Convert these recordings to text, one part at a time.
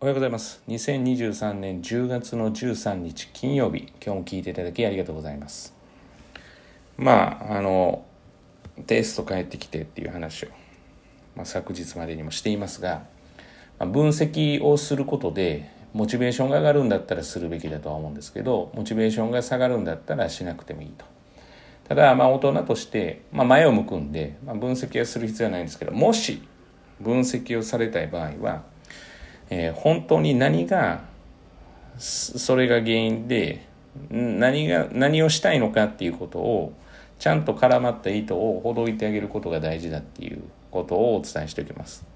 おはようございます。2023年10月の13日金曜日、今日も聞いていただきありがとうございます。まあ、あの、テスト帰ってきてっていう話を、まあ、昨日までにもしていますが、まあ、分析をすることで、モチベーションが上がるんだったらするべきだとは思うんですけど、モチベーションが下がるんだったらしなくてもいいと。ただ、まあ、大人として、まあ、前を向くんで、まあ、分析はする必要はないんですけど、もし分析をされたい場合は、えー本当に何がそれが原因で何が何をしたいのかっていうことをちゃんと絡まった糸をほどいてあげることが大事だっていうことをお伝えしておきます。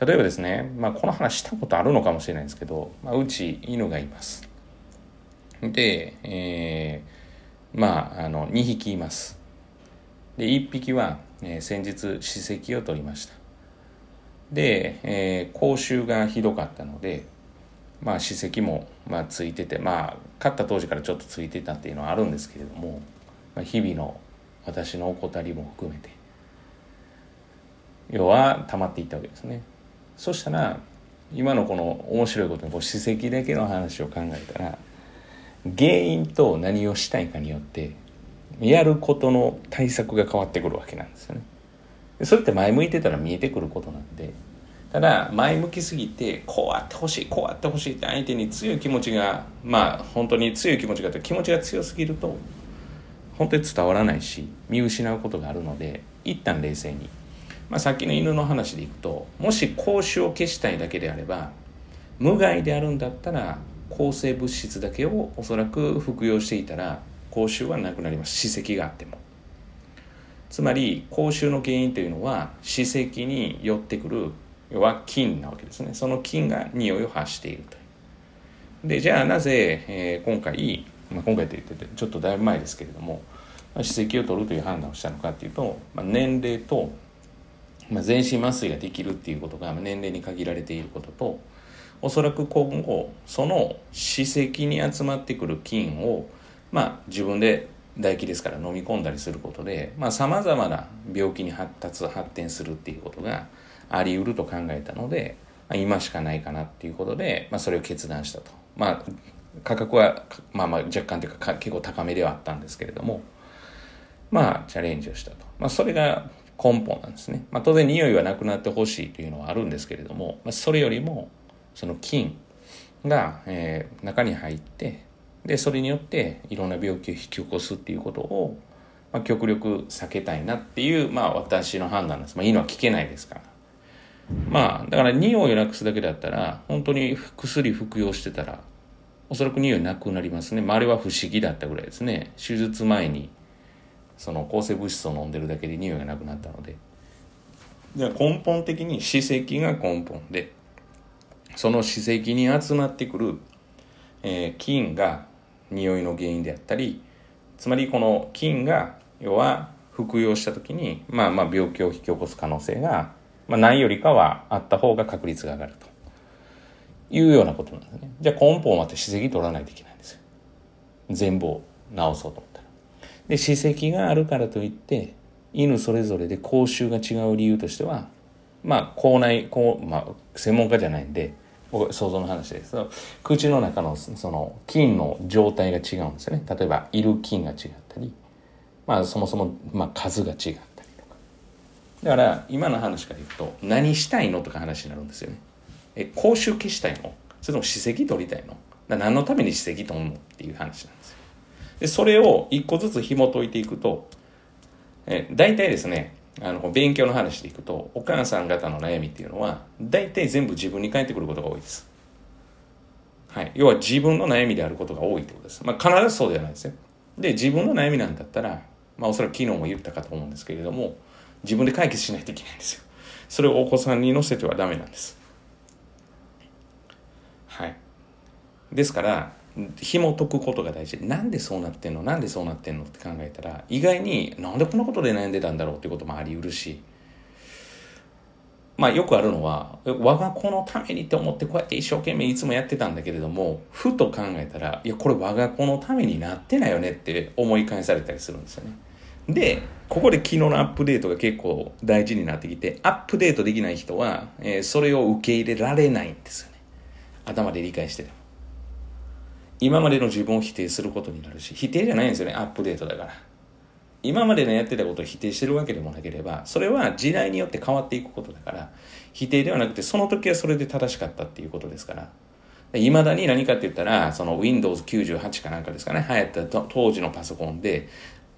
例えばですね、まあ、この話したことあるのかもしれないんですけど、まあ、うち犬がいます。で、えーまああの2匹います。で1匹は、えー先日歯石を取りました。で、えー口臭がひどかったので、まあ、歯石も、まあ、ついてて、まあ、買った当時からちょっとついてたっていうのはあるんですけれども、まあ、日々の私の怠りも含めて要は溜まっていったわけですね。そしたら今のこの面白いことにこう歯石だけの話を考えたら原因と何をしたいかによってやることの対策が変わってくるわけなんですよね。それって前向いてたら見えてくることなんでただ前向きすぎてこうあってほしいこうあってほしいって相手に強い気持ちがまあ本当に強い気持ちがあって気持ちが強すぎると本当に伝わらないし見失うことがあるので一旦冷静に、まあ、さっきの犬の話でいくともし口臭を消したいだけであれば無害であるんだったら抗生物質だけをおそらく服用していたら口臭はなくなります。歯石があっても。つまり口臭の原因というのは歯石に寄ってくる要は菌なわけですね。その菌が匂いを発しているとでじゃあなぜ、えー今回、まあ、今回と言っててちょっとだいぶ前ですけれども歯石を取るという判断をしたのかっていうと、まあ、年齢と、まあ、全身麻酔ができるっていうことが年齢に限られていることとおそらく今後その歯石に集まってくる菌をまあ自分で唾液ですから飲み込んだりすることでさまざ、まな病気に発達発展するっていうことがあり得ると考えたので、まあ、今しかないかなっていうことで、まあ、それを決断したと。まあ価格は、まあ、まあ若干というかか結構高めではあったんですけれどもまあチャレンジをしたと、まあ、それが根本なんですね、まあ、当然匂いはなくなってほしいというのはあるんですけれども、まあ、それよりもその菌が、えー中に入ってでそれによっていろんな病気を引き起こすっていうことを、まあ、極力避けたいなっていう、まあ、私の判断です、まあ、いいのは聞けないですから。まあだから匂いをなくすだけだったら本当に薬服用してたらおそらく匂いなくなりますね、まあ、あれは不思議だったぐらいですね。手術前にその抗生物質を飲んでるだけで匂いがなくなったので。じゃあ根本的に歯石が根本でその歯石に集まってくる、えー菌が匂いの原因であったりつまりこの菌が要は服用した時にまあまあ病気を引き起こす可能性が、まあ、ないよりかはあった方が確率が上がると。いうようなことなんですね。じゃあ根本はって歯石取らないといけないんですよ。全部を治そうと思ったら。で歯石があるからといって犬それぞれで口臭が違う理由としてはまあ口内こう、まあ、専門家じゃないんで想像の話です。けど口の中のその菌の状態が違うんですよね。例えばいる菌が違ったりまあそもそも、まあ、数が違ったりとか。だから今の話からいくと何したいのとか話になるんですよね。え口臭消したいの？それとも歯石取りたいの？何のために歯石取るのっていう話なんですよ。でそれを一個ずつ紐解いていくとえ大体ですねあの勉強の話でいくとお母さん方の悩みっていうのは大体全部自分に返ってくることが多いです、はい、要は自分の悩みであることが多いってことです、まあ、必ずそうではないですよ。で自分の悩みなんだったら、まあ、おそらく昨日も言ったかと思うんですけれども自分で解決しないといけないんですよ。それをお子さんに乗せてはダメなんです。はい。ですから紐解くことが大事。なんでそうなってんの？なんでそうなってんの？って考えたら意外になんでこんなことで悩んでたんだろうっていうこともあり得るし。まあよくあるのは我が子のためにって思ってこうやって一生懸命いつもやってたんだけれどもふと考えたらいやこれ我が子のためになってないよねって思い返されたりするんですよね。でここで昨日のアップデートが結構大事になってきてアップデートできない人は、えーそれを受け入れられないんですよね。頭で理解してても。今までの自分を否定することになるし否定じゃないんですよね。アップデートだから。今までのやってたことを否定してるわけでもなければそれは時代によって変わっていくことだから否定ではなくてその時はそれで正しかったっていうことですから。いまだに何かって言ったらその Windows98 かなんかですかね。流行った当時のパソコンで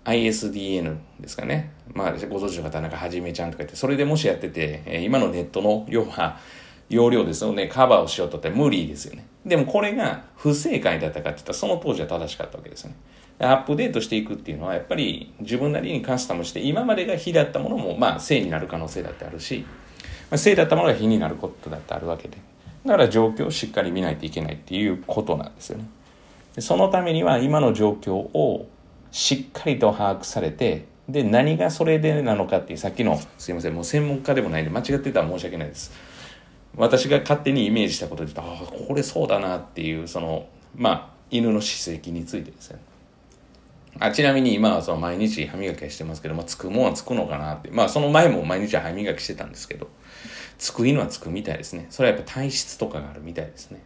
ISDN ですかね。まあ、ご存知の方なんかはじめちゃんとか言って、それでもしやってて、今のネットの、要は、容量ですよね、カバーをしようとって無理ですよね。でもこれが不正解だったかって言ったら、その当時は正しかったわけですよね。アップデートしていくっていうのは、やっぱり自分なりにカスタムして、今までが非だったものも、まあ、正になる可能性だってあるし、まあ、正だったものが非になることだってあるわけで。だから状況をしっかり見ないといけないっていうことなんですよね。そのためには今の状況をしっかりと把握されて、で、何がそれでなのかっていう、さっきの、すいません、もう専門家でもないんで、間違ってたら申し訳ないです。私が勝手にイメージしたことで言うと、ああ、これそうだなっていう、その、まあ、犬の歯石についてですね。あちなみに今はその毎日歯磨きはしてますけど、まあ、つくもんはつくのかなって。まあ、その前も毎日歯磨きしてたんですけど、つく犬はつくみたいですね。それはやっぱ体質とかがあるみたいですね。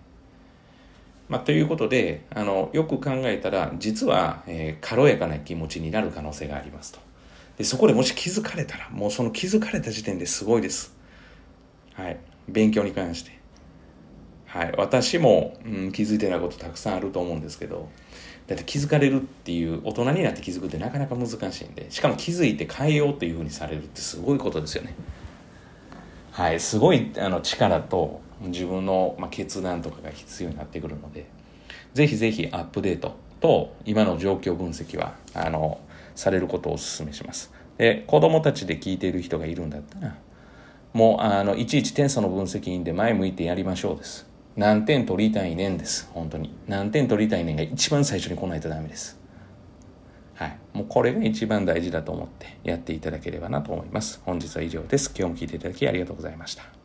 まあ、ということで、あの、よく考えたら、実は、えー、軽やかな気持ちになる可能性がありますと。で、そこでもし気づかれたら、もうその気づかれた時点ですごいです。はい。勉強に関して。はい。私も、うん、気づいてないことたくさんあると思うんですけど、だって気づかれるっていう、大人になって気づくってなかなか難しいんで、しかも気づいて変えようっていうふうにされるってすごいことですよね。はい。すごい、あの、力と、自分の、まあ、決断とかが必要になってくるので、ぜひぜひアップデートと今の状況分析は、あの、されることをお勧めします。で、子供たちで聞いている人がいるんだったら、もう、あの、いちいち点差の分析員で前向いてやりましょうです。何点取りたいねんです。本当に。何点取りたいねんが一番最初に来ないとダメです。はい。もうこれが一番大事だと思ってやっていただければなと思います。本日は以上です。今日も聴いていただきありがとうございました。